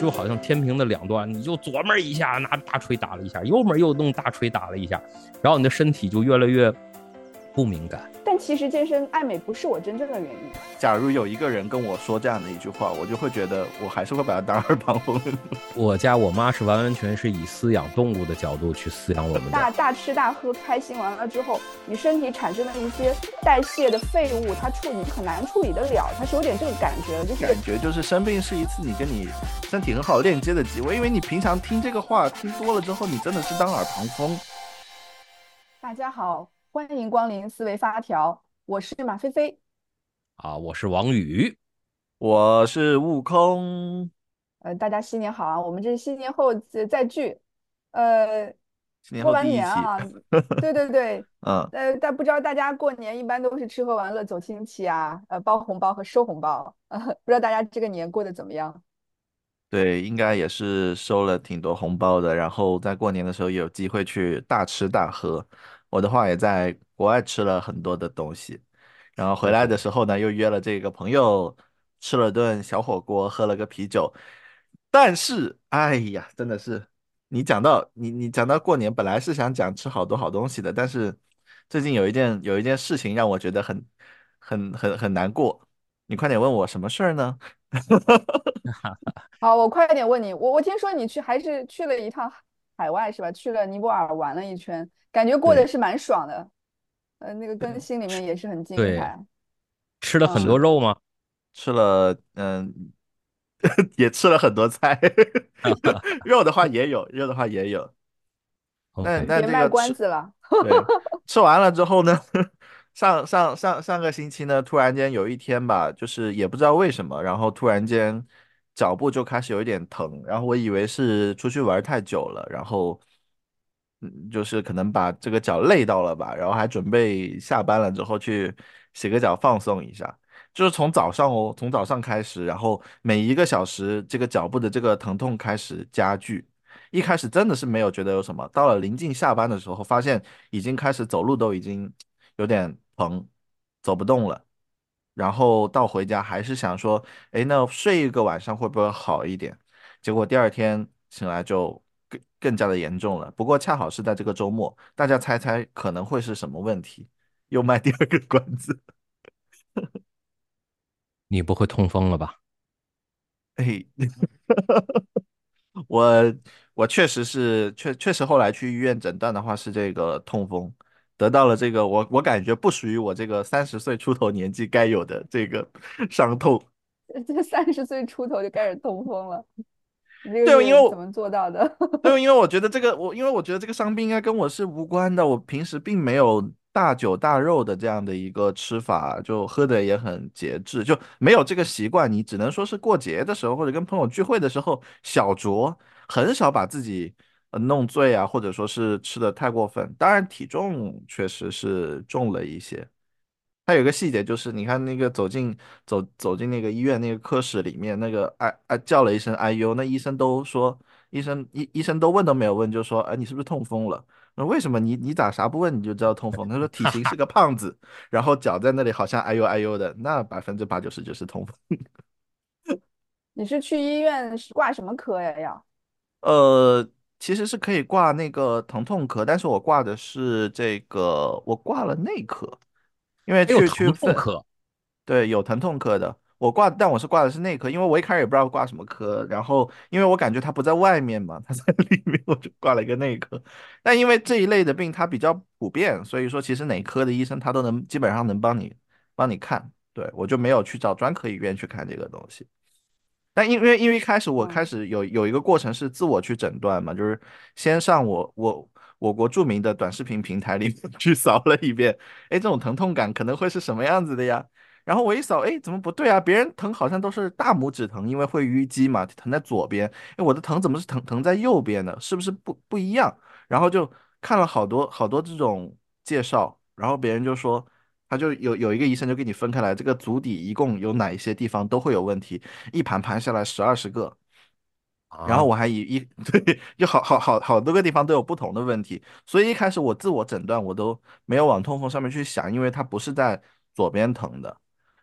就好像天平的两端，你就左面一下拿大锤打了一下，右面又弄大锤打了一下，然后你的身体就越来越不敏感。但其实健身爱美不是我真正的原因。假如有一个人跟我说这样的一句话，我就会觉得我还是会把他当耳旁风。我家我妈是完完全是以饲养动物的角度去饲养我们的。大大吃大喝开心完了之后，你身体产生的一些代谢的废物，它处理很难处理得了，它是有点这个感觉，就是感觉就是生病是一次你跟你身体很好链接的机会，因为你平常听这个话听多了之后，你真的是当耳旁风。大家好。欢迎光临思维发条，我是马飞飞，啊，我是王宇，我是悟空，呃，大家新年好啊！我们这是新年后再聚，呃，过完年啊，对对对，嗯，呃，但不知道大家过年一般都是吃喝玩乐走亲戚啊，呃，包红包和收红包，呃，不知道大家这个年过得怎么样？对，应该也是收了挺多红包的，然后在过年的时候有机会去大吃大喝。我的话也在国外吃了很多的东西，然后回来的时候呢，又约了这个朋友吃了顿小火锅，喝了个啤酒。但是，哎呀，真的是，你讲到你你讲到过年，本来是想讲吃好多好东西的，但是最近有一件有一件事情让我觉得很很很很难过。你快点问我什么事儿呢？好，我快点问你，我我听说你去还是去了一趟海外是吧？去了尼泊尔玩了一圈。感觉过得是蛮爽的，呃，那个跟心里面也是很精彩。吃了很多肉吗？吃了，嗯，也吃了很多菜。肉的话也有，肉的话也有。那那别卖关子了。对，吃完了之后呢，上上上上个星期呢，突然间有一天吧，就是也不知道为什么，然后突然间脚部就开始有一点疼，然后我以为是出去玩太久了，然后。嗯，就是可能把这个脚累到了吧，然后还准备下班了之后去洗个脚放松一下。就是从早上哦，从早上开始，然后每一个小时这个脚部的这个疼痛开始加剧。一开始真的是没有觉得有什么，到了临近下班的时候，发现已经开始走路都已经有点疼，走不动了。然后到回家还是想说，哎，那睡一个晚上会不会好一点？结果第二天醒来就。更更加的严重了，不过恰好是在这个周末，大家猜猜可能会是什么问题？又卖第二个关子，你不会痛风了吧？哎，我我确实是确确实后来去医院诊断的话是这个痛风，得到了这个我我感觉不属于我这个三十岁出头年纪该有的这个 伤痛，这三十岁出头就开始痛风了。对，因为怎么做到的？对，因为我觉得这个我，因为我觉得这个伤病应该跟我是无关的。我平时并没有大酒大肉的这样的一个吃法，就喝的也很节制，就没有这个习惯。你只能说是过节的时候或者跟朋友聚会的时候小酌，很少把自己弄醉啊，或者说是吃的太过分。当然，体重确实是重了一些。它有个细节就是，你看那个走进走走进那个医院那个科室里面，那个哎哎叫了一声哎呦，那医生都说，医生医医生都问都没有问，就说哎你是不是痛风了？那为什么你你咋啥不问你就知道痛风？他说体型是个胖子，然后脚在那里好像哎呦哎呦的，那百分之八九十就是痛风。你是去医院是挂什么科呀？要？呃，其实是可以挂那个疼痛科，但是我挂的是这个，我挂了内科。因为去去妇科，对，有疼痛科的，我挂，但我是挂的是内科，因为我一开始也不知道挂什么科，然后因为我感觉它不在外面嘛，它在里面，我就挂了一个内科。但因为这一类的病它比较普遍，所以说其实哪科的医生他都能基本上能帮你帮你看，对我就没有去找专科医院去看这个东西。但因为因为一开始我开始有有一个过程是自我去诊断嘛，就是先上我我。我国著名的短视频平台里 去扫了一遍，哎，这种疼痛感可能会是什么样子的呀？然后我一扫，哎，怎么不对啊？别人疼好像都是大拇指疼，因为会淤积嘛，疼在左边，哎，我的疼怎么是疼疼在右边呢？是不是不不一样？然后就看了好多好多这种介绍，然后别人就说，他就有有一个医生就给你分开来，这个足底一共有哪一些地方都会有问题，一盘盘下来十二十个。然后我还以一 对，就好好好好多个地方都有不同的问题，所以一开始我自我诊断我都没有往痛风上面去想，因为它不是在左边疼的。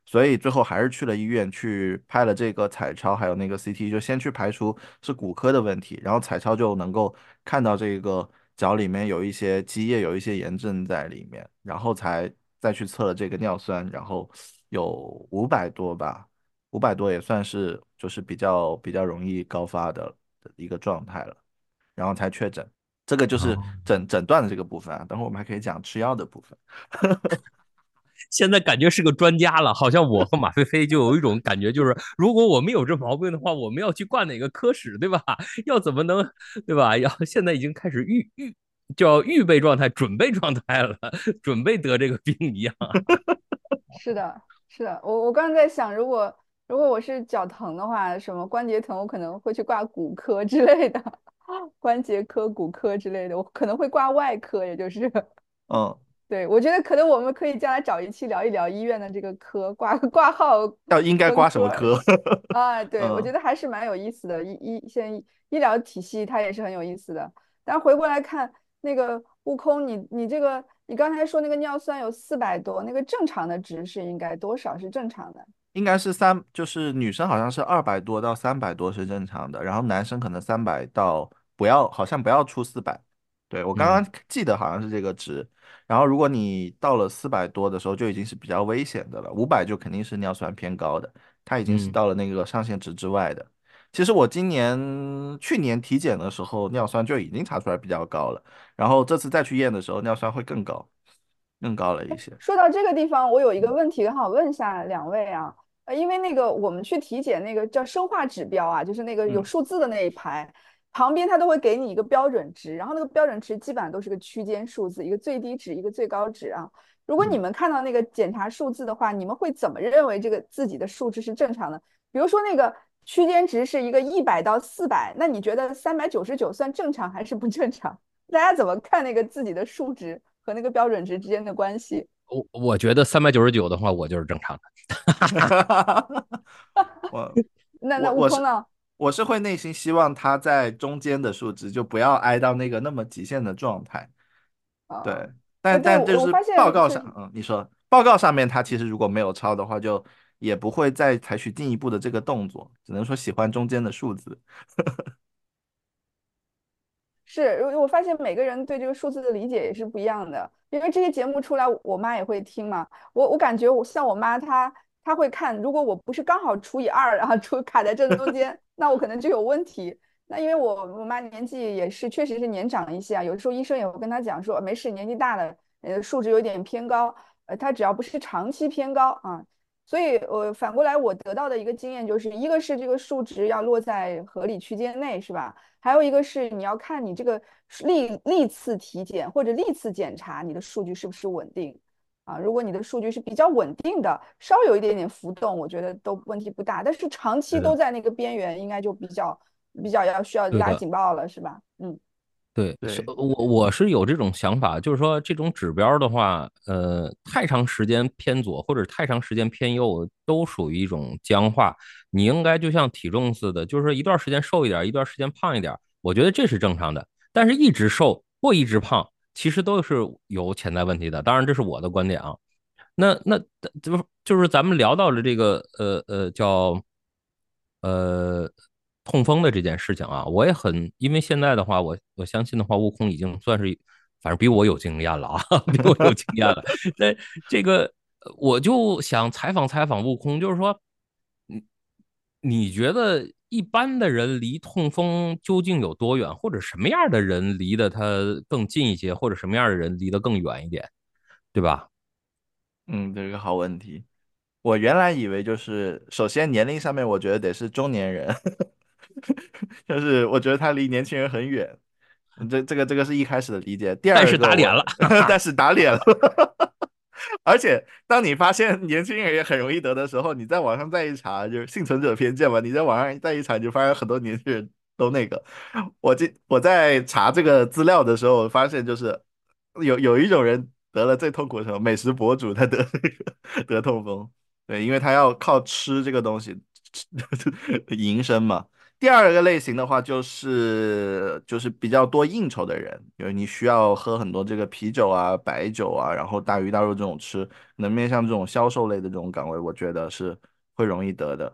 所以最后还是去了医院去拍了这个彩超，还有那个 CT，就先去排除是骨科的问题，然后彩超就能够看到这个脚里面有一些积液，有一些炎症在里面，然后才再去测了这个尿酸，然后有五百多吧，五百多也算是就是比较比较容易高发的一个状态了，然后才确诊。这个就是诊诊断的这个部分啊，等会我们还可以讲吃药的部分。现在感觉是个专家了，好像我和马飞飞就有一种感觉，就是如果我们有这毛病的话，我们要去挂哪个科室，对吧？要怎么能，对吧？要现在已经开始预预叫预备状态、准备状态了，准备得这个病一样。是的，是的，我我刚刚在想，如果如果我是脚疼的话，什么关节疼，我可能会去挂骨科之类的，关节科、骨科之类的，我可能会挂外科，也就是，嗯。对，我觉得可能我们可以将来找一期聊一聊医院的这个科挂挂号要应该挂什么科啊？对，我觉得还是蛮有意思的。医医现在医疗体系它也是很有意思的。但回过来看那个悟空，你你这个你刚才说那个尿酸有四百多，那个正常的值是应该多少是正常的？应该是三，就是女生好像是二百多到三百多是正常的，然后男生可能三百到不要，好像不要出四百。对我刚刚记得好像是这个值。然后，如果你到了四百多的时候，就已经是比较危险的了。五百就肯定是尿酸偏高的，它已经是到了那个上限值之外的。其实我今年、去年体检的时候，尿酸就已经查出来比较高了。然后这次再去验的时候，尿酸会更高，更高了一些。说到这个地方，我有一个问题，刚好问一下两位啊。呃，因为那个我们去体检那个叫生化指标啊，就是那个有数字的那一排。旁边它都会给你一个标准值，然后那个标准值基本上都是个区间数字，一个最低值，一个最高值啊。如果你们看到那个检查数字的话，你们会怎么认为这个自己的数值是正常的？比如说那个区间值是一个一百到四百，那你觉得三百九十九算正常还是不正常？大家怎么看那个自己的数值和那个标准值之间的关系？我我觉得三百九十九的话，我就是正常的。我 那那悟空呢？我是会内心希望它在中间的数值，就不要挨到那个那么极限的状态。对，但但就是报告上，嗯，你说报告上面它其实如果没有超的话，就也不会再采取进一步的这个动作，只能说喜欢中间的数字。是，我发现每个人对这个数字的理解也是不一样的，因为这些节目出来，我妈也会听嘛。我我感觉我像我妈她。她会看，如果我不是刚好除以二，然后除卡在正中间，那我可能就有问题。那因为我我妈年纪也是，确实是年长一些啊。有的时候医生也会跟她讲说，没事，年纪大了，呃，数值有点偏高，呃，她只要不是长期偏高啊。所以，我反过来我得到的一个经验就是，一个是这个数值要落在合理区间内，是吧？还有一个是你要看你这个历历次体检或者历次检查，你的数据是不是稳定。啊，如果你的数据是比较稳定的，稍有一点点浮动，我觉得都问题不大。但是长期都在那个边缘，应该就比较比较要需要拉警报了，是吧？嗯，对，我我是有这种想法，就是说这种指标的话，呃，太长时间偏左或者太长时间偏右，都属于一种僵化。你应该就像体重似的，就是说一段时间瘦一点，一段时间胖一点，我觉得这是正常的。但是一直瘦或一直胖。其实都是有潜在问题的，当然这是我的观点啊。那那就就是咱们聊到了这个呃呃叫呃痛风的这件事情啊，我也很因为现在的话，我我相信的话，悟空已经算是反正比我有经验了啊，比我有经验了。那这个我就想采访采访悟空，就是说，你你觉得？一般的人离痛风究竟有多远，或者什么样的人离得他更近一些，或者什么样的人离得更远一点，对吧？嗯，这是个好问题。我原来以为就是，首先年龄上面，我觉得得是中年人，就是我觉得他离年轻人很远。这这个这个是一开始的理解。第二，但是打脸了，但是打脸了。而且，当你发现年轻人也很容易得的时候，你在网上再一查，就是幸存者偏见嘛。你在网上再一查，就发现很多年轻人都那个。我这我在查这个资料的时候，我发现就是有有一种人得了最痛苦的时候，美食博主他得得痛风，对，因为他要靠吃这个东西 营生嘛。第二个类型的话，就是就是比较多应酬的人，因为你需要喝很多这个啤酒啊、白酒啊，然后大鱼大肉这种吃，能面向这种销售类的这种岗位，我觉得是会容易得的。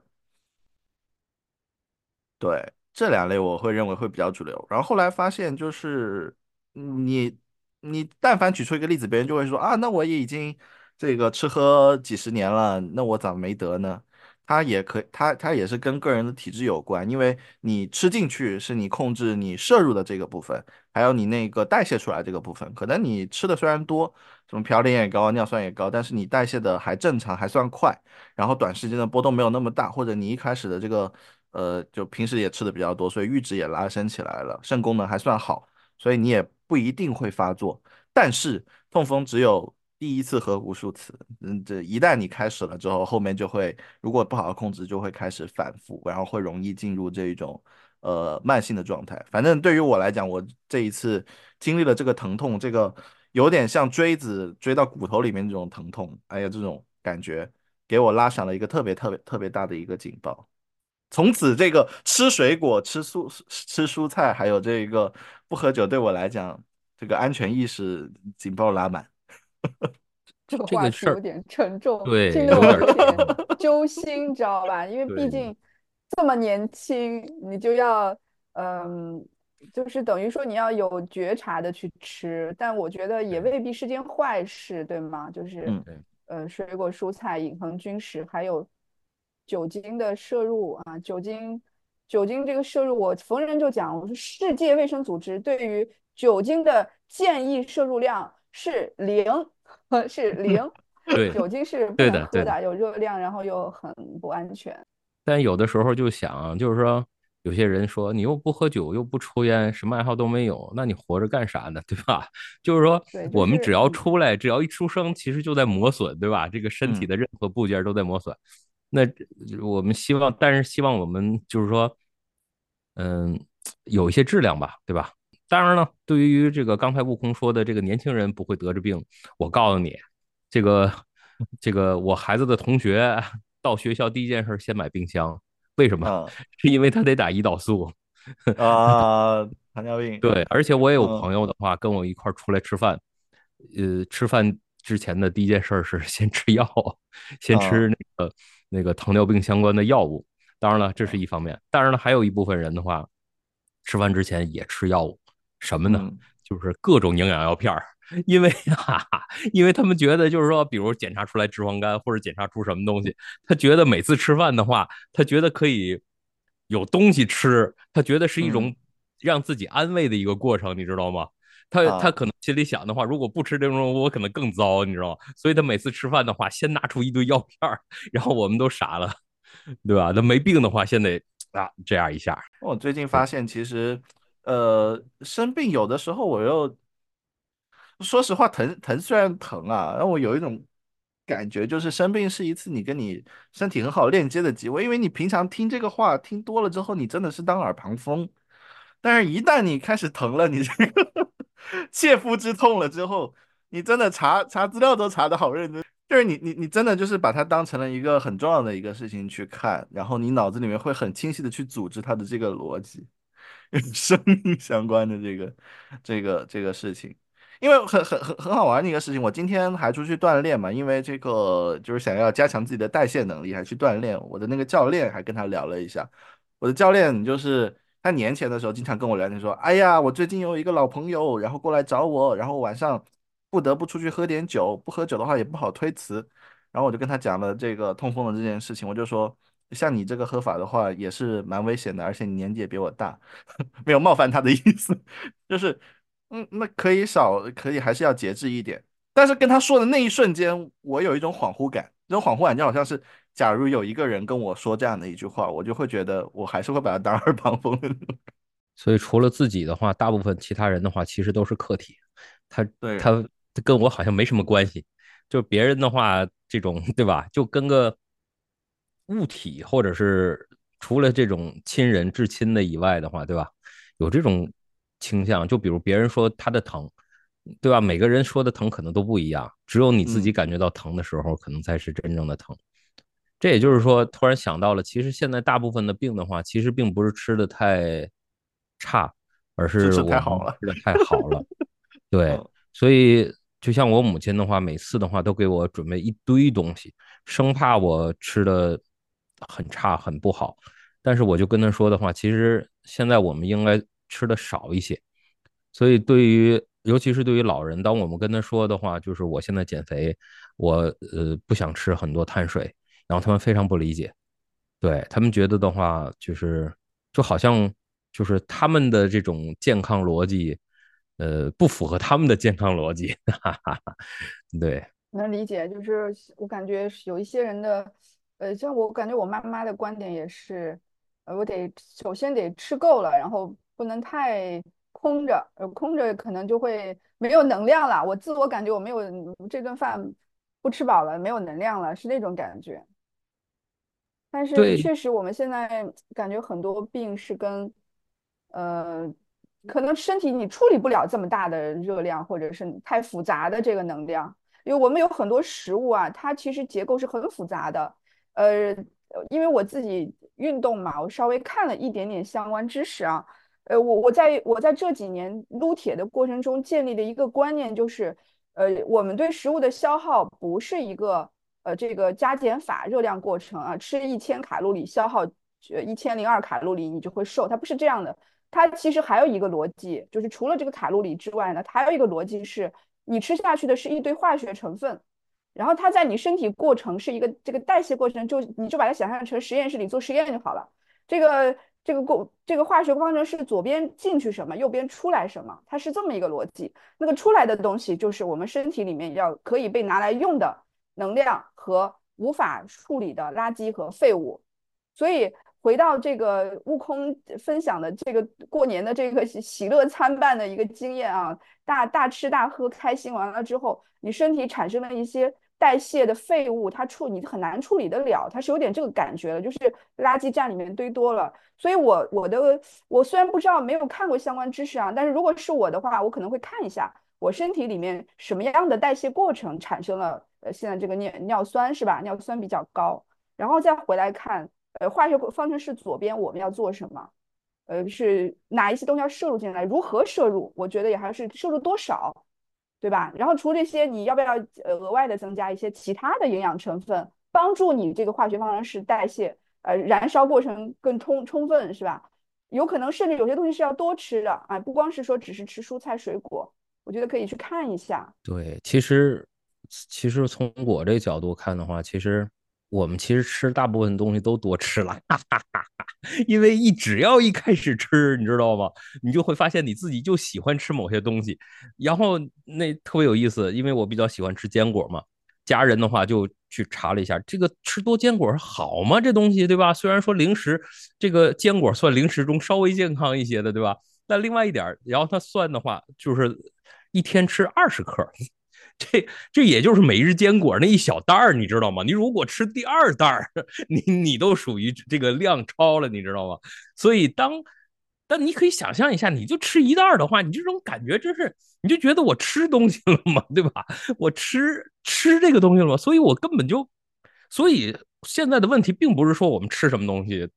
对，这两类我会认为会比较主流。然后后来发现，就是你你但凡举出一个例子，别人就会说啊，那我也已经这个吃喝几十年了，那我咋没得呢？它也可，它它也是跟个人的体质有关，因为你吃进去是你控制你摄入的这个部分，还有你那个代谢出来这个部分。可能你吃的虽然多，什么嘌呤也高，尿酸也高，但是你代谢的还正常，还算快，然后短时间的波动没有那么大，或者你一开始的这个呃，就平时也吃的比较多，所以阈值也拉升起来了，肾功能还算好，所以你也不一定会发作。但是痛风只有。第一次和无数次，嗯，这一旦你开始了之后，后面就会，如果不好好控制，就会开始反复，然后会容易进入这一种呃慢性的状态。反正对于我来讲，我这一次经历了这个疼痛，这个有点像锥子锥到骨头里面这种疼痛，哎呀，这种感觉给我拉响了一个特别特别特别大的一个警报。从此，这个吃水果、吃蔬吃蔬菜，还有这个不喝酒，对我来讲，这个安全意识警报拉满。这个话题有点沉重，对，听得我有点揪心，知道吧？因为毕竟这么年轻，你就要，嗯，就是等于说你要有觉察的去吃，但我觉得也未必是件坏事，对吗？就是，呃，水果蔬菜饮恒均食，还有酒精的摄入啊，酒精，酒精这个摄入，我逢人就讲，我说世界卫生组织对于酒精的建议摄入量。是零，是零。对，酒精是不能喝的，有热量，然后又很不安全。但有的时候就想，就是说，有些人说你又不喝酒，又不抽烟，什么爱好都没有，那你活着干啥呢？对吧？就是说，我们只要出来，只要一出生，其实就在磨损，对吧？这个身体的任何部件都在磨损。那我们希望，但是希望我们就是说，嗯，有一些质量吧，对吧？当然了，对于这个刚才悟空说的这个年轻人不会得这病，我告诉你，这个这个我孩子的同学到学校第一件事先买冰箱，为什么？是因为他得打胰岛素啊，糖尿病。对，而且我也有朋友的话跟我一块出来吃饭，呃，吃饭之前的第一件事是先吃药，先吃那个那个糖尿病相关的药物。当然了，这是一方面，当然了，还有一部分人的话，吃饭之前也吃药物。什么呢？就是各种营养药片儿，因为哈哈，因为他们觉得就是说，比如检查出来脂肪肝或者检查出什么东西，他觉得每次吃饭的话，他觉得可以有东西吃，他觉得是一种让自己安慰的一个过程，你知道吗？他他可能心里想的话，如果不吃这种，我可能更糟，你知道吗？所以他每次吃饭的话，先拿出一堆药片儿，然后我们都傻了，对吧？那没病的话，先得啊这样一下。我最近发现，其实。呃，生病有的时候我又说实话疼疼虽然疼啊，让我有一种感觉，就是生病是一次你跟你身体很好链接的机会，因为你平常听这个话听多了之后，你真的是当耳旁风，但是一旦你开始疼了，你这个 切肤之痛了之后，你真的查查资料都查的好认真，就是你你你真的就是把它当成了一个很重要的一个事情去看，然后你脑子里面会很清晰的去组织它的这个逻辑。生命相关的这个、这个、这个事情，因为很、很、很、很好玩的一个事情。我今天还出去锻炼嘛，因为这个就是想要加强自己的代谢能力，还去锻炼。我的那个教练还跟他聊了一下。我的教练就是他年前的时候经常跟我聊天说：“哎呀，我最近有一个老朋友，然后过来找我，然后晚上不得不出去喝点酒，不喝酒的话也不好推辞。”然后我就跟他讲了这个痛风的这件事情，我就说。像你这个喝法的话，也是蛮危险的，而且你年纪也比我大，没有冒犯他的意思，就是，嗯，那可以少，可以还是要节制一点。但是跟他说的那一瞬间，我有一种恍惚感，这种恍惚感就好像是，假如有一个人跟我说这样的一句话，我就会觉得我还是会把他当耳旁风的。所以除了自己的话，大部分其他人的话，其实都是客体，他对他跟我好像没什么关系，就别人的话，这种对吧，就跟个。物体，或者是除了这种亲人至亲的以外的话，对吧？有这种倾向，就比如别人说他的疼，对吧？每个人说的疼可能都不一样，只有你自己感觉到疼的时候，可能才是真正的疼。这也就是说，突然想到了，其实现在大部分的病的话，其实并不是吃的太差，而是太好了，吃的太好了。对，所以就像我母亲的话，每次的话都给我准备一堆东西，生怕我吃的很差很不好。但是我就跟他说的话，其实现在我们应该吃的少一些。所以对于尤其是对于老人，当我们跟他说的话，就是我现在减肥，我呃不想吃很多碳水，然后他们非常不理解，对他们觉得的话，就是就好像就是他们的这种健康逻辑。呃，不符合他们的健康逻辑，哈哈哈。对，能理解。就是我感觉有一些人的，呃，像我感觉我妈妈的观点也是，呃，我得首先得吃够了，然后不能太空着，呃，空着可能就会没有能量了。我自我感觉我没有这顿饭不吃饱了，没有能量了，是那种感觉。但是确实，我们现在感觉很多病是跟，呃。可能身体你处理不了这么大的热量，或者是太复杂的这个能量，因为我们有很多食物啊，它其实结构是很复杂的。呃，因为我自己运动嘛，我稍微看了一点点相关知识啊。呃，我我在我在这几年撸铁的过程中建立的一个观念，就是，呃，我们对食物的消耗不是一个呃这个加减法热量过程啊，吃一千卡路里消耗呃一千零二卡路里你就会瘦，它不是这样的。它其实还有一个逻辑，就是除了这个卡路里之外呢，它还有一个逻辑是，你吃下去的是一堆化学成分，然后它在你身体过程是一个这个代谢过程，就你就把它想象成实验室里做实验就好了。这个这个过这个化学方程式左边进去什么，右边出来什么，它是这么一个逻辑。那个出来的东西就是我们身体里面要可以被拿来用的能量和无法处理的垃圾和废物，所以。回到这个悟空分享的这个过年的这个喜乐参半的一个经验啊，大大吃大喝开心完了之后，你身体产生了一些代谢的废物，它处你很难处理得了，它是有点这个感觉了，就是垃圾站里面堆多了。所以，我我的我虽然不知道没有看过相关知识啊，但是如果是我的话，我可能会看一下我身体里面什么样的代谢过程产生了呃现在这个尿尿酸是吧？尿酸比较高，然后再回来看。呃，化学方程式左边我们要做什么？呃，是哪一些东西要摄入进来？如何摄入？我觉得也还是摄入多少，对吧？然后除这些，你要不要呃额外的增加一些其他的营养成分，帮助你这个化学方程式代谢呃燃烧过程更充充分，是吧？有可能甚至有些东西是要多吃的啊，不光是说只是吃蔬菜水果，我觉得可以去看一下。对，其实其实从我这角度看的话，其实。我们其实吃大部分东西都多吃了，哈哈哈哈因为一只要一开始吃，你知道吗？你就会发现你自己就喜欢吃某些东西，然后那特别有意思，因为我比较喜欢吃坚果嘛。家人的话就去查了一下，这个吃多坚果好吗？这东西对吧？虽然说零食这个坚果算零食中稍微健康一些的，对吧？但另外一点，然后他算的话，就是一天吃二十克。这这也就是每日坚果那一小袋儿，你知道吗？你如果吃第二袋儿，你你都属于这个量超了，你知道吗？所以当，但你可以想象一下，你就吃一袋的话，你这种感觉就是，你就觉得我吃东西了嘛？对吧？我吃吃这个东西了吗？所以我根本就，所以现在的问题并不是说我们吃什么东西。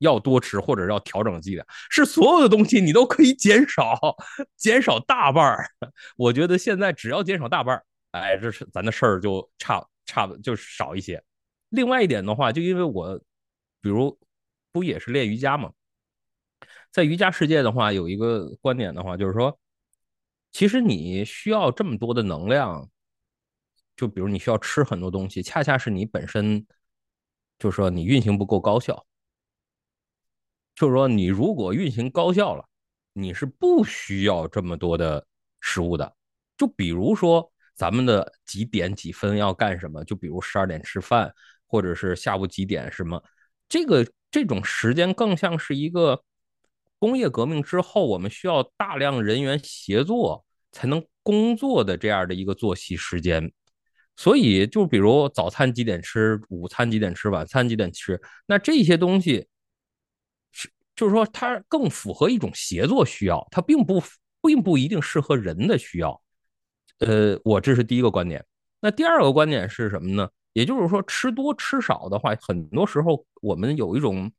要多吃或者要调整剂量，是所有的东西你都可以减少，减少大半儿。我觉得现在只要减少大半儿，哎，这是咱的事儿就差差的就少一些。另外一点的话，就因为我，比如不也是练瑜伽嘛，在瑜伽世界的话，有一个观点的话，就是说，其实你需要这么多的能量，就比如你需要吃很多东西，恰恰是你本身，就是说你运行不够高效。就是说，你如果运行高效了，你是不需要这么多的食物的。就比如说，咱们的几点几分要干什么？就比如十二点吃饭，或者是下午几点什么？这个这种时间更像是一个工业革命之后，我们需要大量人员协作才能工作的这样的一个作息时间。所以，就比如早餐几点吃，午餐几点吃，晚餐几点吃，那这些东西。就是说，它更符合一种协作需要，它并不并不一定适合人的需要。呃，我这是第一个观点。那第二个观点是什么呢？也就是说，吃多吃少的话，很多时候我们有一种，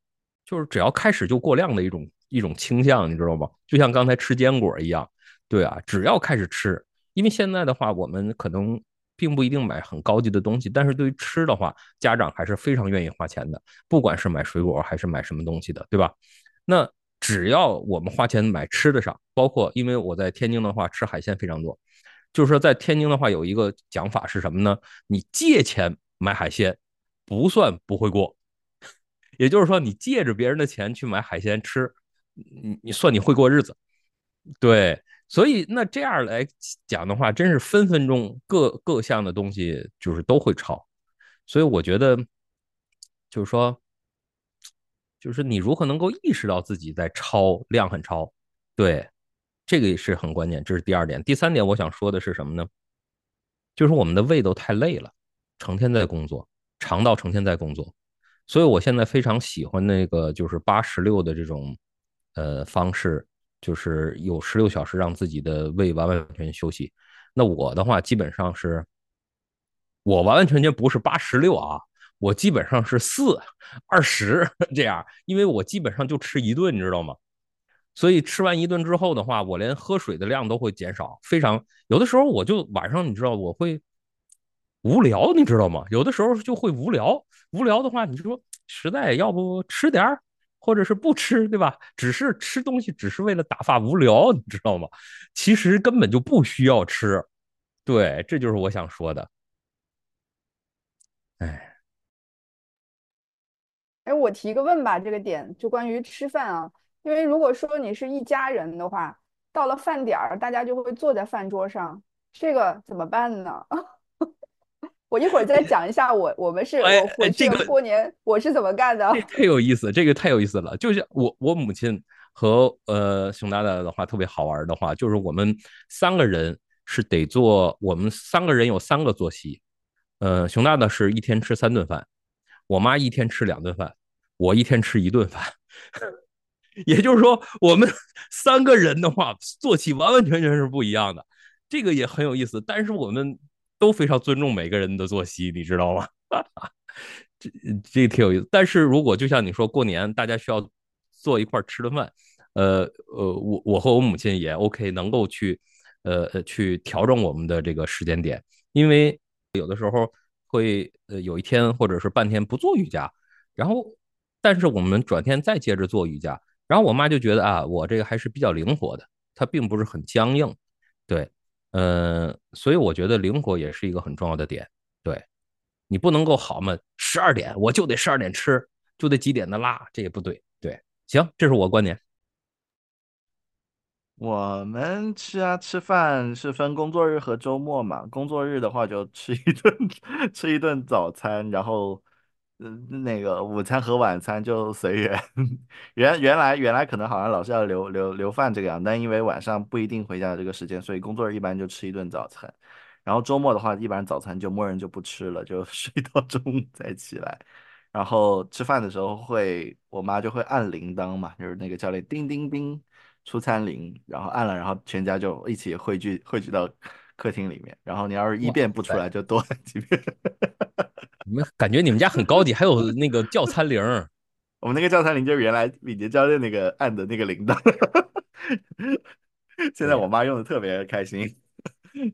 就是只要开始就过量的一种一种倾向，你知道吗？就像刚才吃坚果一样，对啊，只要开始吃，因为现在的话，我们可能并不一定买很高级的东西，但是对于吃的话，家长还是非常愿意花钱的，不管是买水果还是买什么东西的，对吧？那只要我们花钱买吃的上，包括因为我在天津的话，吃海鲜非常多。就是说，在天津的话，有一个讲法是什么呢？你借钱买海鲜，不算不会过。也就是说，你借着别人的钱去买海鲜吃，你你算你会过日子。对，所以那这样来讲的话，真是分分钟各各项的东西就是都会超。所以我觉得，就是说，就是你如何能够意识到自己在超量很超？对。这个也是很关键，这是第二点。第三点，我想说的是什么呢？就是我们的胃都太累了，成天在工作，肠道成天在工作，所以我现在非常喜欢那个就是八十六的这种呃方式，就是有十六小时让自己的胃完完全全休息。那我的话基本上是，我完完全全不是八十六啊，我基本上是四二十这样，因为我基本上就吃一顿，你知道吗？所以吃完一顿之后的话，我连喝水的量都会减少，非常有的时候我就晚上你知道我会无聊，你知道吗？有的时候就会无聊，无聊的话你说实在要不吃点儿，或者是不吃，对吧？只是吃东西只是为了打发无聊，你知道吗？其实根本就不需要吃，对，这就是我想说的。哎，哎，我提个问吧，这个点就关于吃饭啊。因为如果说你是一家人的话，到了饭点儿，大家就会坐在饭桌上，这个怎么办呢？我一会儿再讲一下，我我们是我这个过年我是怎么干的。太有意思，这个太有意思了。就是我我母亲和呃熊大大的话特别好玩的话，就是我们三个人是得做，我们三个人有三个作息。呃，熊大大是一天吃三顿饭，我妈一天吃两顿饭，我一天吃一顿饭。也就是说，我们三个人的话，作息完完全全是不一样的，这个也很有意思。但是我们都非常尊重每个人的作息，你知道吗？这这挺有意思。但是如果就像你说，过年大家需要坐一块吃顿饭，呃呃，我我和我母亲也 OK，能够去呃呃去调整我们的这个时间点，因为有的时候会呃有一天或者是半天不做瑜伽，然后但是我们转天再接着做瑜伽。然后我妈就觉得啊，我这个还是比较灵活的，它并不是很僵硬，对，嗯，所以我觉得灵活也是一个很重要的点，对，你不能够好嘛，十二点我就得十二点吃，就得几点的拉，这也不对，对，行，这是我观点。我们吃啊，吃饭是分工作日和周末嘛，工作日的话就吃一顿，吃一顿早餐，然后。嗯，那个午餐和晚餐就随缘。原原来原来可能好像老是要留留留饭这个样，但因为晚上不一定回家这个时间，所以工作日一般就吃一顿早餐。然后周末的话，一般早餐就默认就不吃了，就 睡到中午再起来。然后吃饭的时候会，我妈就会按铃铛嘛，就是那个教练叮叮叮出餐铃，然后按了，然后全家就一起汇聚汇聚到客厅里面。然后你要是一遍不出来，就多按几遍。你们感觉你们家很高级，还有那个叫餐铃。我们那个叫餐铃就是原来敏捷教练那个按的那个铃铛，现在我妈用的特别开心，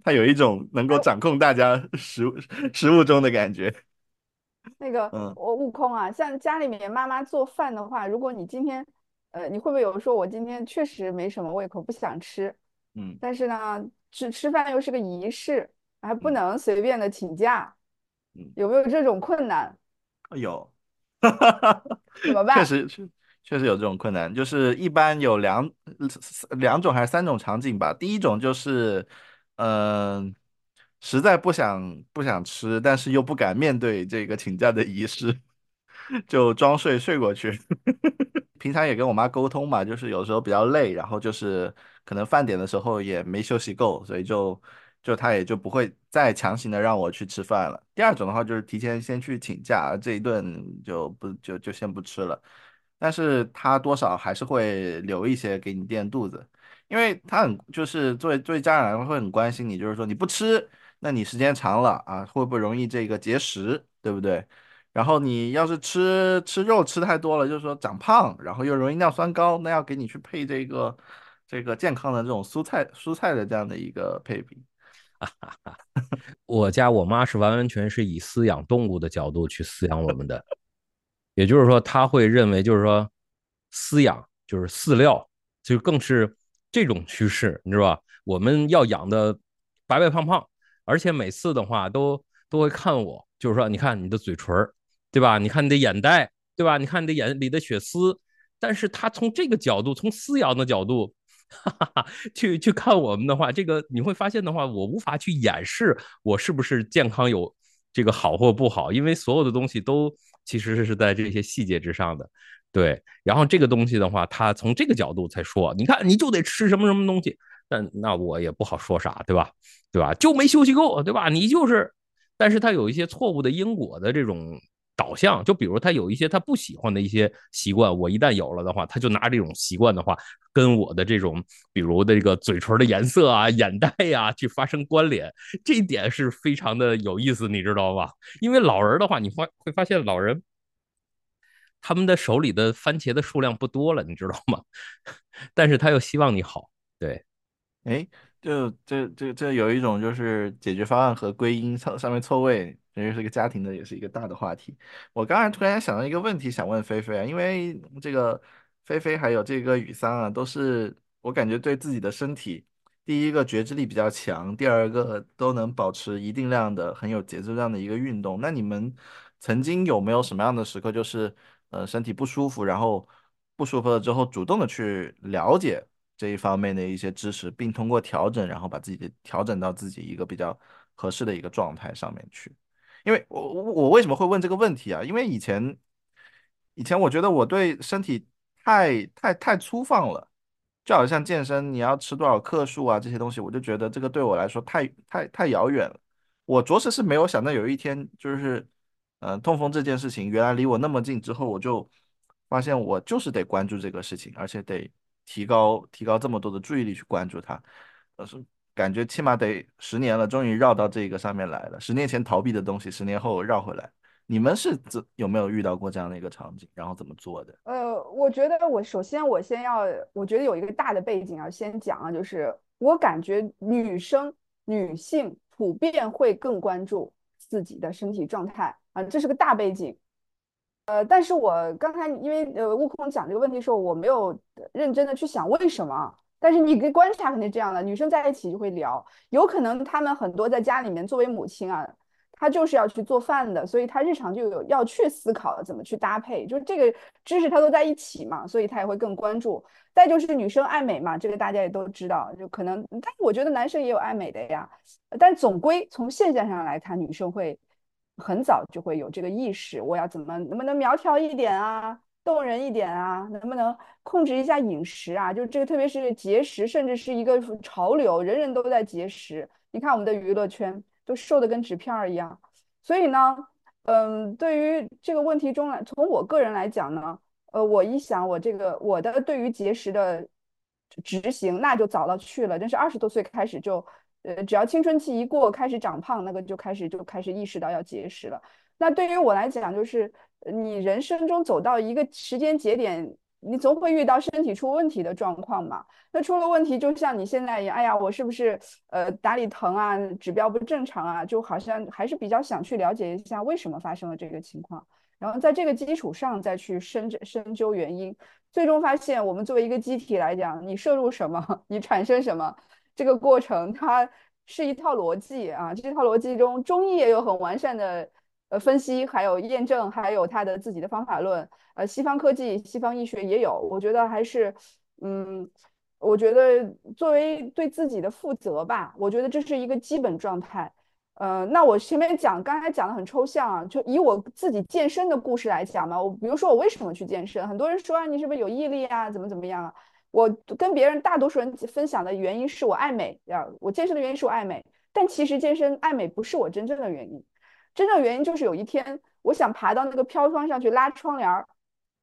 她有一种能够掌控大家食物食物中的感觉。那个，我悟空啊，像家里面妈妈做饭的话，如果你今天，呃，你会不会有说，我今天确实没什么胃口，不想吃，嗯，但是呢，吃吃饭又是个仪式，还不能随便的请假。有没有这种困难？有，怎么办？确实确确实有这种困难，就是一般有两两种还是三种场景吧。第一种就是，嗯，实在不想不想吃，但是又不敢面对这个请假的仪式，就装睡睡过去。平常也跟我妈沟通嘛，就是有时候比较累，然后就是可能饭点的时候也没休息够，所以就。就他也就不会再强行的让我去吃饭了。第二种的话就是提前先去请假，这一顿就不就就先不吃了。但是他多少还是会留一些给你垫肚子，因为他很就是作为作为家长来说会很关心你，就是说你不吃那你时间长了啊，会不会容易这个节食，对不对？然后你要是吃吃肉吃太多了，就是说长胖，然后又容易尿酸高，那要给你去配这个这个健康的这种蔬菜蔬菜的这样的一个配比。我家我妈是完完全是以饲养动物的角度去饲养我们的，也就是说，她会认为就是说，饲养就是饲料，就更是这种趋势，你知道吧？我们要养的白白胖胖，而且每次的话都都会看我，就是说，你看你的嘴唇对吧？你看你的眼袋，对吧？你看你的眼里的血丝，但是他从这个角度，从饲养的角度。哈哈，去去看我们的话，这个你会发现的话，我无法去掩饰我是不是健康有这个好或不好，因为所有的东西都其实是在这些细节之上的。对，然后这个东西的话，他从这个角度才说，你看你就得吃什么什么东西，但那我也不好说啥，对吧？对吧？就没休息够，对吧？你就是，但是他有一些错误的因果的这种。导向就比如他有一些他不喜欢的一些习惯，我一旦有了的话，他就拿这种习惯的话跟我的这种比如这个嘴唇的颜色啊、眼袋呀去发生关联，这一点是非常的有意思，你知道吧？因为老人的话，你发会发现老人他们的手里的番茄的数量不多了，你知道吗？但是他又希望你好，对，哎，就这这这有一种就是解决方案和归因上上面错位。这是一个家庭的，也是一个大的话题。我刚才突然想到一个问题，想问菲菲啊，因为这个菲菲还有这个雨桑啊，都是我感觉对自己的身体，第一个觉知力比较强，第二个都能保持一定量的很有节奏量的一个运动。那你们曾经有没有什么样的时刻，就是呃身体不舒服，然后不舒服了之后，主动的去了解这一方面的一些知识，并通过调整，然后把自己调整到自己一个比较合适的一个状态上面去？因为我我为什么会问这个问题啊？因为以前以前我觉得我对身体太太太粗放了，就好像健身你要吃多少克数啊这些东西，我就觉得这个对我来说太太太遥远了。我着实是没有想到有一天就是，呃，痛风这件事情原来离我那么近之后，我就发现我就是得关注这个事情，而且得提高提高这么多的注意力去关注它，呃是。感觉起码得十年了，终于绕到这个上面来了。十年前逃避的东西，十年后绕回来。你们是怎有没有遇到过这样的一个场景？然后怎么做的？呃，我觉得我首先我先要，我觉得有一个大的背景要先讲啊，就是我感觉女生女性普遍会更关注自己的身体状态啊，这是个大背景。呃，但是我刚才因为呃悟空讲这个问题的时候，我没有认真的去想为什么。但是你跟观察，肯定这样的女生在一起就会聊，有可能她们很多在家里面作为母亲啊，她就是要去做饭的，所以她日常就有要去思考怎么去搭配，就是这个知识她都在一起嘛，所以她也会更关注。再就是女生爱美嘛，这个大家也都知道，就可能，但是我觉得男生也有爱美的呀，但总归从现象上来看，女生会很早就会有这个意识，我要怎么能不能苗条一点啊？动人一点啊，能不能控制一下饮食啊？就这个，特别是节食，甚至是一个潮流，人人都在节食。你看我们的娱乐圈都瘦的跟纸片儿一样。所以呢，嗯，对于这个问题中来，从我个人来讲呢，呃，我一想，我这个我的对于节食的执行，那就早了去了。真是二十多岁开始就，呃，只要青春期一过，开始长胖，那个就开始就开始意识到要节食了。那对于我来讲，就是你人生中走到一个时间节点，你总会遇到身体出问题的状况嘛。那出了问题，就像你现在一样，哎呀，我是不是呃哪里疼啊，指标不正常啊？就好像还是比较想去了解一下为什么发生了这个情况，然后在这个基础上再去深深究原因，最终发现我们作为一个机体来讲，你摄入什么，你产生什么，这个过程它是一套逻辑啊。这套逻辑中，中医也有很完善的。呃，分析还有验证，还有他的自己的方法论。呃，西方科技、西方医学也有，我觉得还是，嗯，我觉得作为对自己的负责吧，我觉得这是一个基本状态。呃，那我前面讲，刚才讲的很抽象啊，就以我自己健身的故事来讲嘛。我比如说我为什么去健身，很多人说啊，你是不是有毅力啊，怎么怎么样啊？我跟别人大多数人分享的原因是我爱美呀，我健身的原因是我爱美，但其实健身爱美不是我真正的原因。真正原因就是有一天，我想爬到那个飘窗上去拉窗帘儿。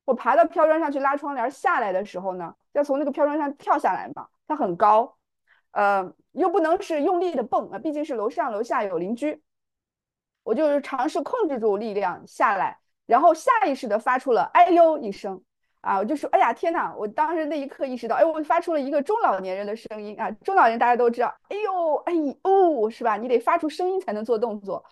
我爬到飘窗上去拉窗帘下来的时候呢，要从那个飘窗上跳下来嘛，它很高。呃，又不能是用力的蹦啊，毕竟是楼上楼下有邻居，我就是尝试控制住力量下来，然后下意识的发出了哎呦一声。啊，我就说，哎呀，天哪！我当时那一刻意识到，哎，我发出了一个中老年人的声音啊。中老年大家都知道，哎呦，哎呦，是吧？你得发出声音才能做动作。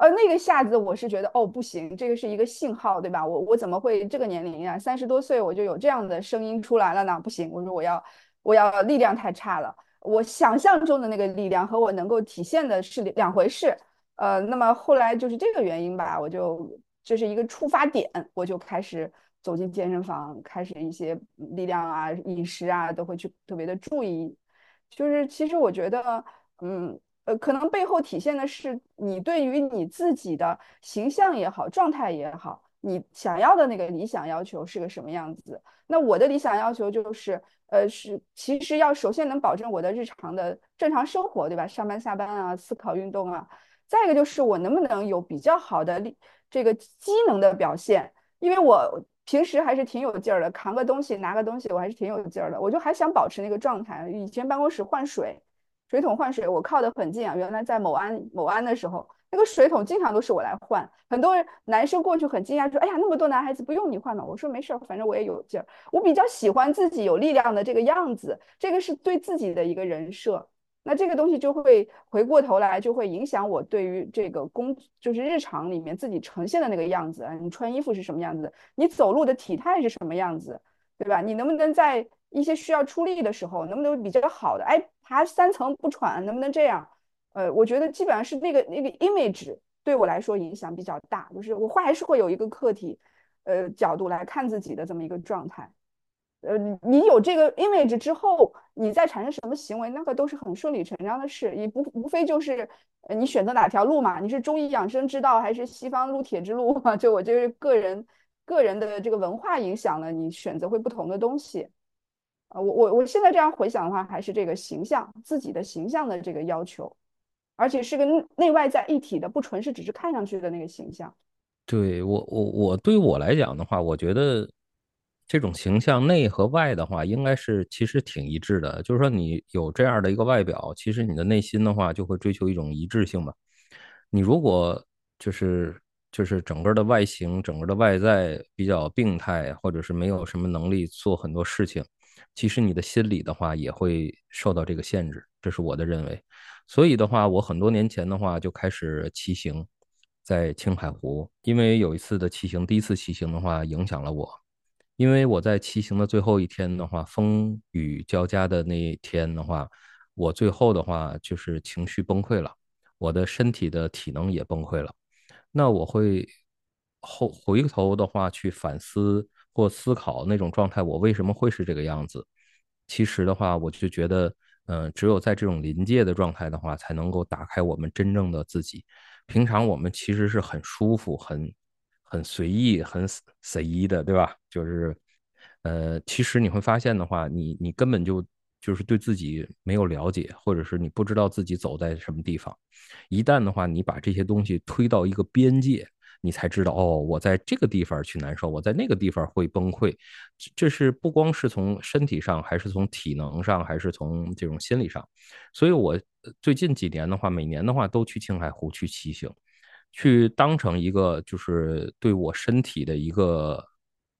呃，那个下子我是觉得，哦，不行，这个是一个信号，对吧？我我怎么会这个年龄啊，三十多岁我就有这样的声音出来了呢？不行，我说我要我要力量太差了，我想象中的那个力量和我能够体现的是两回事。呃，那么后来就是这个原因吧，我就这是一个触发点，我就开始。走进健身房，开始一些力量啊、饮食啊，都会去特别的注意。就是其实我觉得，嗯可能背后体现的是你对于你自己的形象也好、状态也好，你想要的那个理想要求是个什么样子。那我的理想要求就是，呃，是其实要首先能保证我的日常的正常生活，对吧？上班下班啊，思考运动啊。再一个就是我能不能有比较好的力这个机能的表现，因为我。平时还是挺有劲儿的，扛个东西、拿个东西，我还是挺有劲儿的。我就还想保持那个状态。以前办公室换水，水桶换水，我靠得很近啊。原来在某安某安的时候，那个水桶经常都是我来换。很多男生过去很惊讶，说：“哎呀，那么多男孩子不用你换吗？”我说：“没事儿，反正我也有劲儿。我比较喜欢自己有力量的这个样子，这个是对自己的一个人设。”那这个东西就会回过头来，就会影响我对于这个工，就是日常里面自己呈现的那个样子。你穿衣服是什么样子？你走路的体态是什么样子？对吧？你能不能在一些需要出力的时候，能不能比较好的？哎，爬三层不喘，能不能这样？呃，我觉得基本上是那个那个 image 对我来说影响比较大，就是我会还是会有一个客体，呃，角度来看自己的这么一个状态。呃，你有这个 image 之后，你再产生什么行为，那个都是很顺理成章的事，也不无非就是，呃，你选择哪条路嘛？你是中医养生之道，还是西方撸铁之路嘛？就我就是个人个人的这个文化影响了你选择会不同的东西。啊，我我我现在这样回想的话，还是这个形象自己的形象的这个要求，而且是个内外在一体的，不纯是只是看上去的那个形象。对我我我对我来讲的话，我觉得。这种形象内和外的话，应该是其实挺一致的。就是说，你有这样的一个外表，其实你的内心的话就会追求一种一致性吧。你如果就是就是整个的外形、整个的外在比较病态，或者是没有什么能力做很多事情，其实你的心理的话也会受到这个限制。这是我的认为。所以的话，我很多年前的话就开始骑行，在青海湖，因为有一次的骑行，第一次骑行的话影响了我。因为我在骑行的最后一天的话，风雨交加的那一天的话，我最后的话就是情绪崩溃了，我的身体的体能也崩溃了。那我会后回头的话去反思或思考那种状态，我为什么会是这个样子？其实的话，我就觉得，嗯，只有在这种临界的状态的话，才能够打开我们真正的自己。平常我们其实是很舒服、很。很随意、很随意的，对吧？就是，呃，其实你会发现的话，你你根本就就是对自己没有了解，或者是你不知道自己走在什么地方。一旦的话，你把这些东西推到一个边界，你才知道，哦，我在这个地方去难受，我在那个地方会崩溃。这是不光是从身体上，还是从体能上，还是从这种心理上。所以我最近几年的话，每年的话都去青海湖去骑行。去当成一个就是对我身体的一个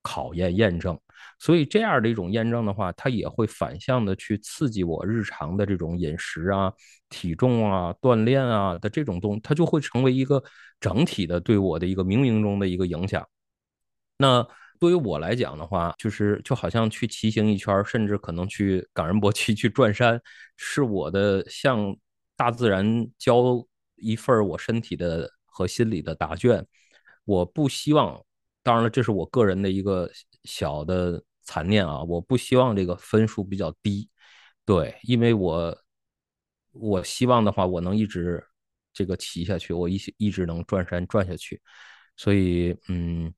考验验证，所以这样的一种验证的话，它也会反向的去刺激我日常的这种饮食啊、体重啊、锻炼啊的这种东，它就会成为一个整体的对我的一个冥冥中的一个影响。那对于我来讲的话，就是就好像去骑行一圈，甚至可能去冈仁波齐 去转山，是我的向大自然交一份我身体的。和心理的答卷，我不希望，当然了，这是我个人的一个小的残念啊，我不希望这个分数比较低，对，因为我我希望的话，我能一直这个骑下去，我一一直能转山转下去，所以嗯，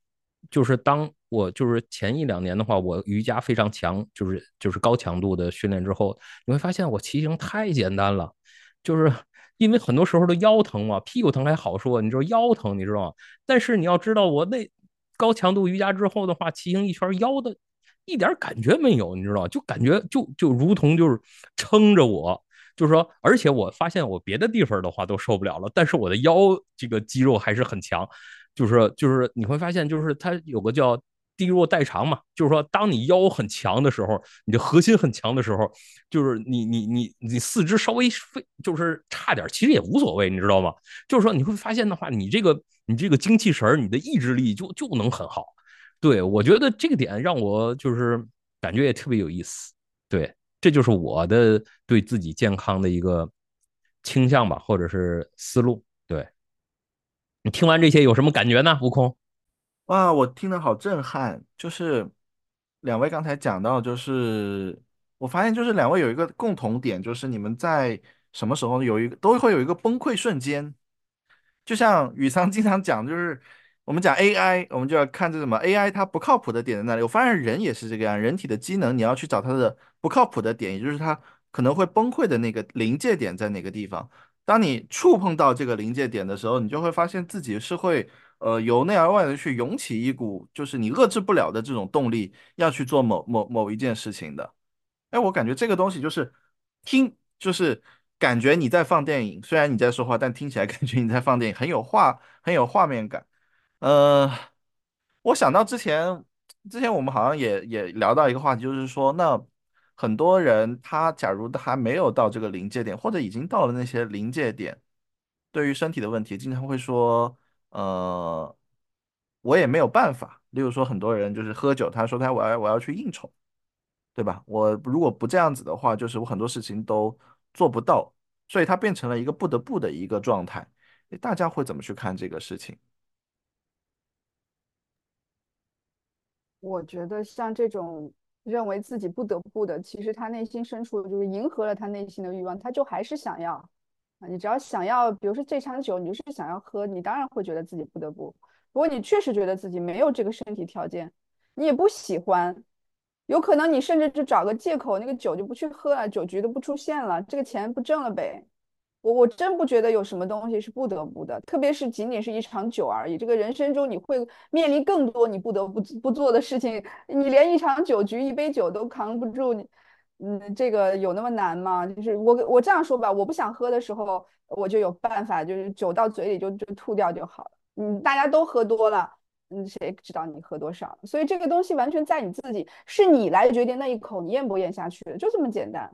就是当我就是前一两年的话，我瑜伽非常强，就是就是高强度的训练之后，你会发现我骑行太简单了，就是。因为很多时候都腰疼嘛，屁股疼还好说，你知道腰疼，你知道吗？但是你要知道，我那高强度瑜伽之后的话，骑行一圈腰的一点感觉没有，你知道就感觉就就如同就是撑着我，就是说，而且我发现我别的地方的话都受不了了，但是我的腰这个肌肉还是很强。就是就是你会发现，就是它有个叫低弱代偿嘛，就是说，当你腰很强的时候，你的核心很强的时候，就是你你你你四肢稍微废就是差点，其实也无所谓，你知道吗？就是说你会发现的话，你这个你这个精气神儿你的意志力就就能很好。对我觉得这个点让我就是感觉也特别有意思。对，这就是我的对自己健康的一个倾向吧，或者是思路。对。你听完这些有什么感觉呢？悟空，哇，我听得好震撼。就是两位刚才讲到，就是我发现，就是两位有一个共同点，就是你们在什么时候有一个都会有一个崩溃瞬间。就像宇桑经常讲，就是我们讲 AI，我们就要看这什么 AI 它不靠谱的点在哪里。我发现人也是这个样，人体的机能你要去找它的不靠谱的点，也就是它可能会崩溃的那个临界点在哪个地方。当你触碰到这个临界点的时候，你就会发现自己是会，呃，由内而外的去涌起一股，就是你遏制不了的这种动力，要去做某某某一件事情的。哎，我感觉这个东西就是听，就是感觉你在放电影，虽然你在说话，但听起来 感觉你在放电影，很有画，很有画面感。呃，我想到之前，之前我们好像也也聊到一个话题，就是说那。很多人他假如还没有到这个临界点，或者已经到了那些临界点，对于身体的问题，经常会说，呃，我也没有办法。例如说，很多人就是喝酒，他说他我要我要去应酬，对吧？我如果不这样子的话，就是我很多事情都做不到，所以他变成了一个不得不的一个状态。大家会怎么去看这个事情？我觉得像这种。认为自己不得不的，其实他内心深处就是迎合了他内心的欲望，他就还是想要啊。你只要想要，比如说这场酒，你就是想要喝，你当然会觉得自己不得不。如果你确实觉得自己没有这个身体条件，你也不喜欢，有可能你甚至就找个借口，那个酒就不去喝了，酒局都不出现了，这个钱不挣了呗。我我真不觉得有什么东西是不得不的，特别是仅仅是一场酒而已。这个人生中你会面临更多你不得不不做的事情，你连一场酒局、一杯酒都扛不住，嗯，这个有那么难吗？就是我我这样说吧，我不想喝的时候，我就有办法，就是酒到嘴里就就吐掉就好了。嗯，大家都喝多了，嗯，谁知道你喝多少？所以这个东西完全在你自己，是你来决定那一口你咽不咽下去的，就这么简单。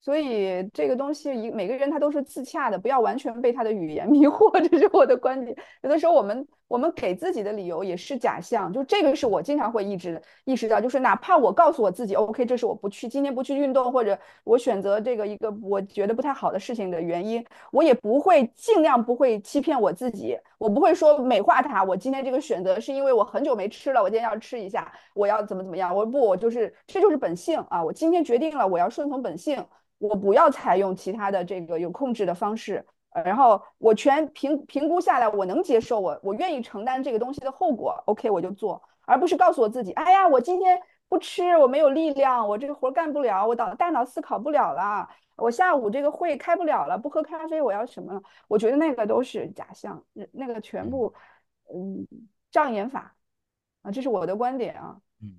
所以这个东西，一每个人他都是自洽的，不要完全被他的语言 迷惑，这是我的观点。有的时候我们我们给自己的理由也是假象，就这个是我经常会一直意识到，就是哪怕我告诉我自己，OK，这是我不去今天不去运动，或者我选择这个一个我觉得不太好的事情的原因，我也不会尽量不会欺骗我自己，我不会说美化它。我今天这个选择是因为我很久没吃了，我今天要吃一下，我要怎么怎么样？我不，我就是这就是本性啊！我今天决定了，我要顺从本性。我不要采用其他的这个有控制的方式，然后我全评评估下来，我能接受，我我愿意承担这个东西的后果，OK，我就做，而不是告诉我自己，哎呀，我今天不吃，我没有力量，我这个活干不了，我脑大脑思考不了了，我下午这个会开不了了，不喝咖啡我要什么了？我觉得那个都是假象，那个全部，嗯，障眼法啊，这是我的观点啊。嗯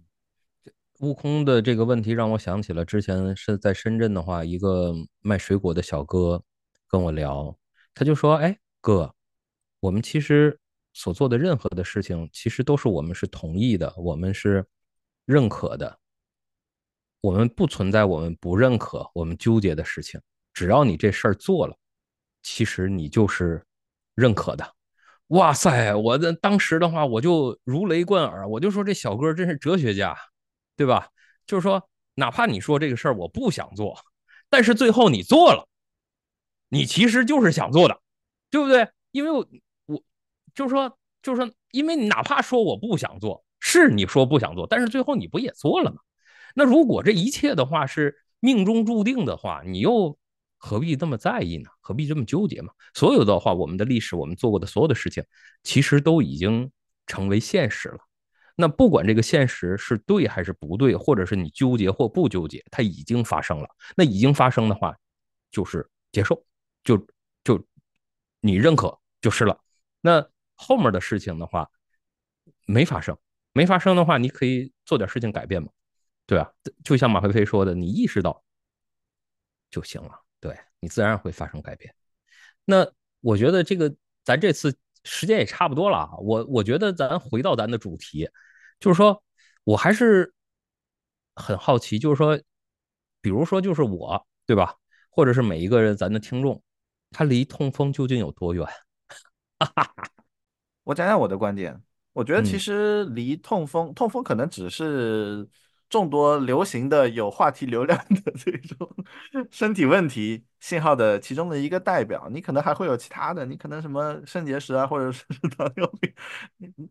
悟空的这个问题让我想起了之前是在深圳的话，一个卖水果的小哥跟我聊，他就说：“哎，哥，我们其实所做的任何的事情，其实都是我们是同意的，我们是认可的，我们不存在我们不认可、我们纠结的事情。只要你这事儿做了，其实你就是认可的。”哇塞，我的当时的话，我就如雷贯耳，我就说这小哥真是哲学家。对吧？就是说，哪怕你说这个事儿我不想做，但是最后你做了，你其实就是想做的，对不对？因为我，我就是说，就是说，因为你哪怕说我不想做，是你说不想做，但是最后你不也做了吗？那如果这一切的话是命中注定的话，你又何必这么在意呢？何必这么纠结嘛？所有的话，我们的历史，我们做过的所有的事情，其实都已经成为现实了。那不管这个现实是对还是不对，或者是你纠结或不纠结，它已经发生了。那已经发生的话，就是接受，就就你认可就是了。那后面的事情的话，没发生，没发生的话，你可以做点事情改变嘛，对吧？就像马飞飞说的，你意识到就行了。对你自然会发生改变。那我觉得这个咱这次时间也差不多了啊。我我觉得咱回到咱的主题，就是说我还是很好奇，就是说，比如说就是我对吧，或者是每一个人咱的听众，他离痛风究竟有多远？哈哈哈。我讲讲我的观点，我觉得其实离痛风，痛风可能只是众多流行的有话题流量的这种 身体问题信号的其中的一个代表。你可能还会有其他的，你可能什么肾结石啊，或者是 糖尿病，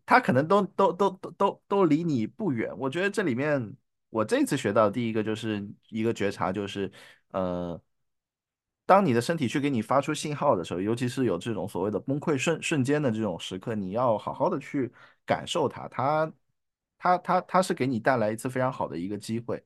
它可能都都都都都都离你不远。我觉得这里面，我这次学到第一个就是一个觉察，就是呃。当你的身体去给你发出信号的时候，尤其是有这种所谓的崩溃瞬瞬间的这种时刻，你要好好的去感受它，它，它，它，它是给你带来一次非常好的一个机会。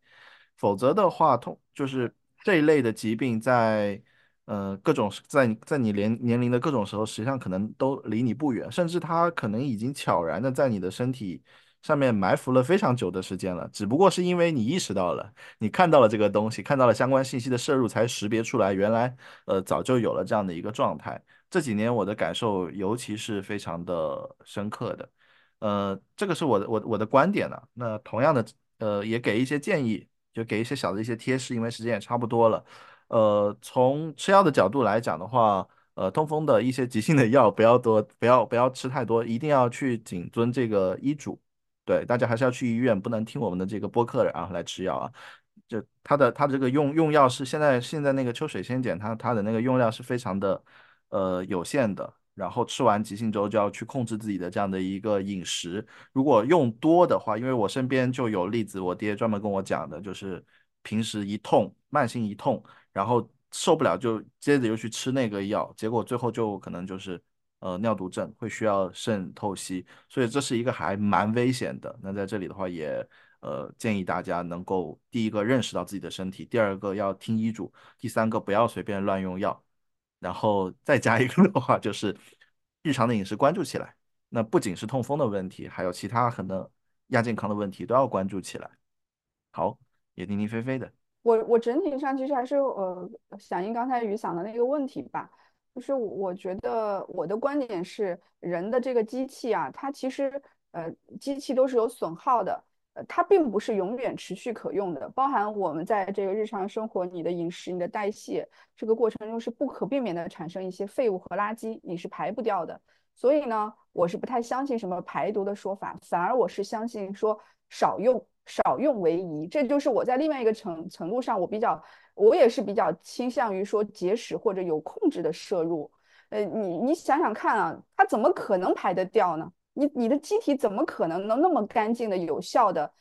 否则的话，痛就是这一类的疾病，在呃各种在在你年年龄的各种时候，实际上可能都离你不远，甚至它可能已经悄然的在你的身体。上面埋伏了非常久的时间了，只不过是因为你意识到了，你看到了这个东西，看到了相关信息的摄入，才识别出来，原来呃早就有了这样的一个状态。这几年我的感受尤其是非常的深刻的，呃，这个是我的我我的观点呢。那同样的，呃，也给一些建议，就给一些小的一些贴士，因为时间也差不多了。呃，从吃药的角度来讲的话。呃，痛风的一些急性的药不要多，不要不要吃太多，一定要去谨遵这个医嘱。对，大家还是要去医院，不能听我们的这个播客然后来吃药啊。就它的它的这个用用药是现在现在那个秋水仙碱，它它的那个用量是非常的呃有限的。然后吃完急性粥就要去控制自己的这样的一个饮食。如果用多的话，因为我身边就有例子，我爹专门跟我讲的，就是平时一痛，慢性一痛，然后受不了就接着又去吃那个药，结果最后就可能就是。呃，尿毒症会需要肾透析，所以这是一个还蛮危险的。那在这里的话，也呃建议大家能够第一个认识到自己的身体，第二个要听医嘱，第三个不要随便乱用药，然后再加一个的话就是日常的饮食关注起来。那不仅是痛风的问题，还有其他可能亚健康的问题都要关注起来。好，也听听菲菲的。我我整体上其实还是呃响应刚才雨伞的那个问题吧。就是我觉得我的观点是，人的这个机器啊，它其实呃，机器都是有损耗的，呃，它并不是永远持续可用的。包含我们在这个日常生活，你的饮食、你的代谢这个过程中是不可避免的产生一些废物和垃圾，你是排不掉的。所以呢，我是不太相信什么排毒的说法，反而我是相信说少用。少用为宜，这就是我在另外一个程程度上，我比较，我也是比较倾向于说节食或者有控制的摄入。呃，你你想想看啊，它怎么可能排得掉呢？你你的机体怎么可能能那么干净的、有效的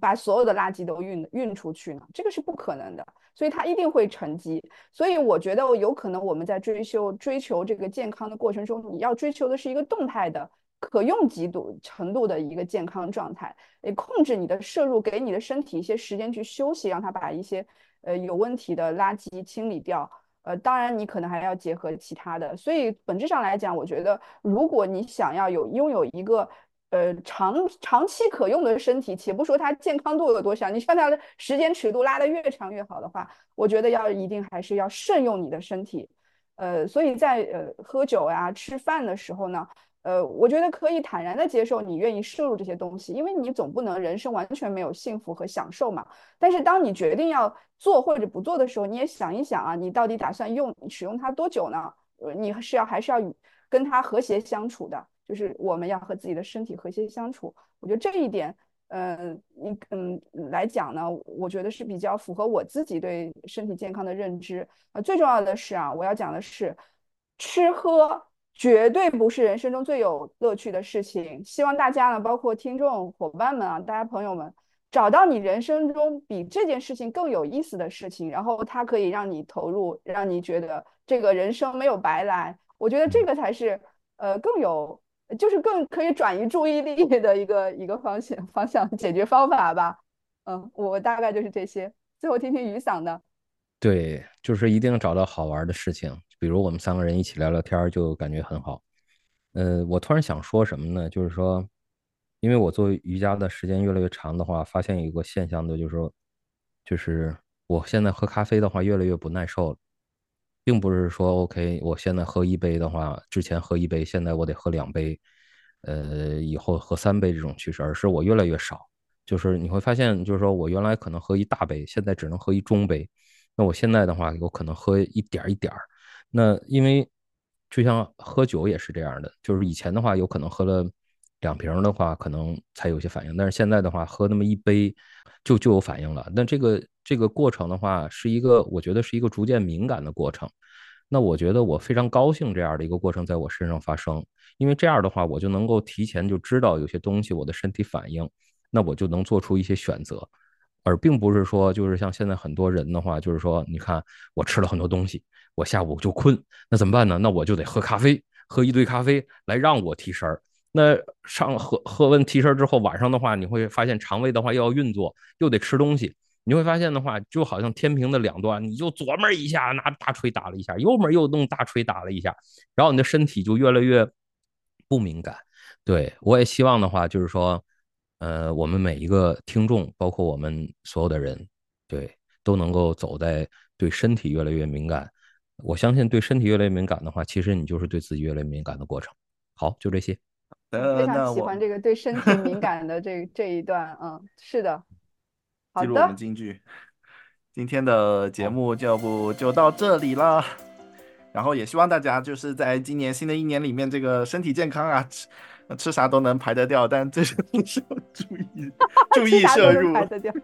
把所有的垃圾都运运出去呢？这个是不可能的，所以它一定会沉积。所以我觉得有可能我们在追求追求这个健康的过程中，你要追求的是一个动态的。可用极度程度的一个健康状态，诶，控制你的摄入，给你的身体一些时间去休息，让它把一些呃有问题的垃圾清理掉。呃，当然你可能还要结合其他的。所以本质上来讲，我觉得如果你想要有拥有一个呃长长期可用的身体，且不说它健康度有多少，你像它的时间尺度拉得越长越好的话，我觉得要一定还是要慎用你的身体。呃，所以在呃喝酒呀、吃饭的时候呢。呃，我觉得可以坦然的接受你愿意摄入这些东西，因为你总不能人生完全没有幸福和享受嘛。但是当你决定要做或者不做的时候，你也想一想啊，你到底打算用使用它多久呢？呃，你是要还是要与跟它和谐相处的，就是我们要和自己的身体和谐相处。我觉得这一点，嗯，你嗯来讲呢，我觉得是比较符合我自己对身体健康的认知。呃，最重要的是啊，我要讲的是吃喝。绝对不是人生中最有乐趣的事情。希望大家呢，包括听众伙伴们啊，大家朋友们，找到你人生中比这件事情更有意思的事情，然后它可以让你投入，让你觉得这个人生没有白来。我觉得这个才是呃更有，就是更可以转移注意力的一个一个方向方向解决方法吧。嗯，我大概就是这些。最后听听雨伞的。对，就是一定找到好玩的事情。比如我们三个人一起聊聊天，就感觉很好。呃，我突然想说什么呢？就是说，因为我做瑜伽的时间越来越长的话，发现有一个现象的，就是说，就是我现在喝咖啡的话越来越不耐受了，并不是说 OK，我现在喝一杯的话，之前喝一杯，现在我得喝两杯，呃，以后喝三杯这种趋势，而是我越来越少。就是你会发现，就是说我原来可能喝一大杯，现在只能喝一中杯。那我现在的话，有可能喝一点一点儿。那因为就像喝酒也是这样的，就是以前的话，有可能喝了两瓶的话，可能才有些反应。但是现在的话，喝那么一杯就就有反应了。那这个这个过程的话，是一个我觉得是一个逐渐敏感的过程。那我觉得我非常高兴这样的一个过程在我身上发生，因为这样的话，我就能够提前就知道有些东西我的身体反应。那我就能做出一些选择，而并不是说就是像现在很多人的话，就是说，你看我吃了很多东西，我下午就困，那怎么办呢？那我就得喝咖啡，喝一堆咖啡来让我提神儿。那上喝喝完提神之后，晚上的话，你会发现肠胃的话又要运作，又得吃东西。你会发现的话，就好像天平的两端，你就左面一下拿大锤打了一下，右面又弄大锤打了一下，然后你的身体就越来越不敏感。对我也希望的话，就是说。呃，我们每一个听众，包括我们所有的人，对，都能够走在对身体越来越敏感。我相信，对身体越来越敏感的话，其实你就是对自己越来越敏感的过程。好，就这些。非常喜欢这个对身体敏感的这这一段。嗯，是的。记录我们京剧。今天的节目就不就到这里了。然后也希望大家就是在今年新的一年里面，这个身体健康啊。吃啥都能排得掉，但这些东西要注意，注 意摄入，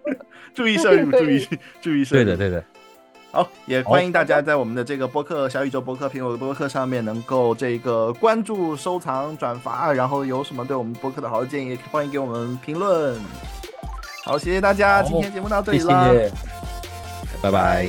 注意摄入，注意注意摄入。对的，对的。好，也欢迎大家在我们的这个播客小宇宙播客、苹果播客上面能够这个关注、收藏、转发，然后有什么对我们播客的好的建议，欢迎给我们评论。好，谢谢大家，今天节目到这里了，拜拜。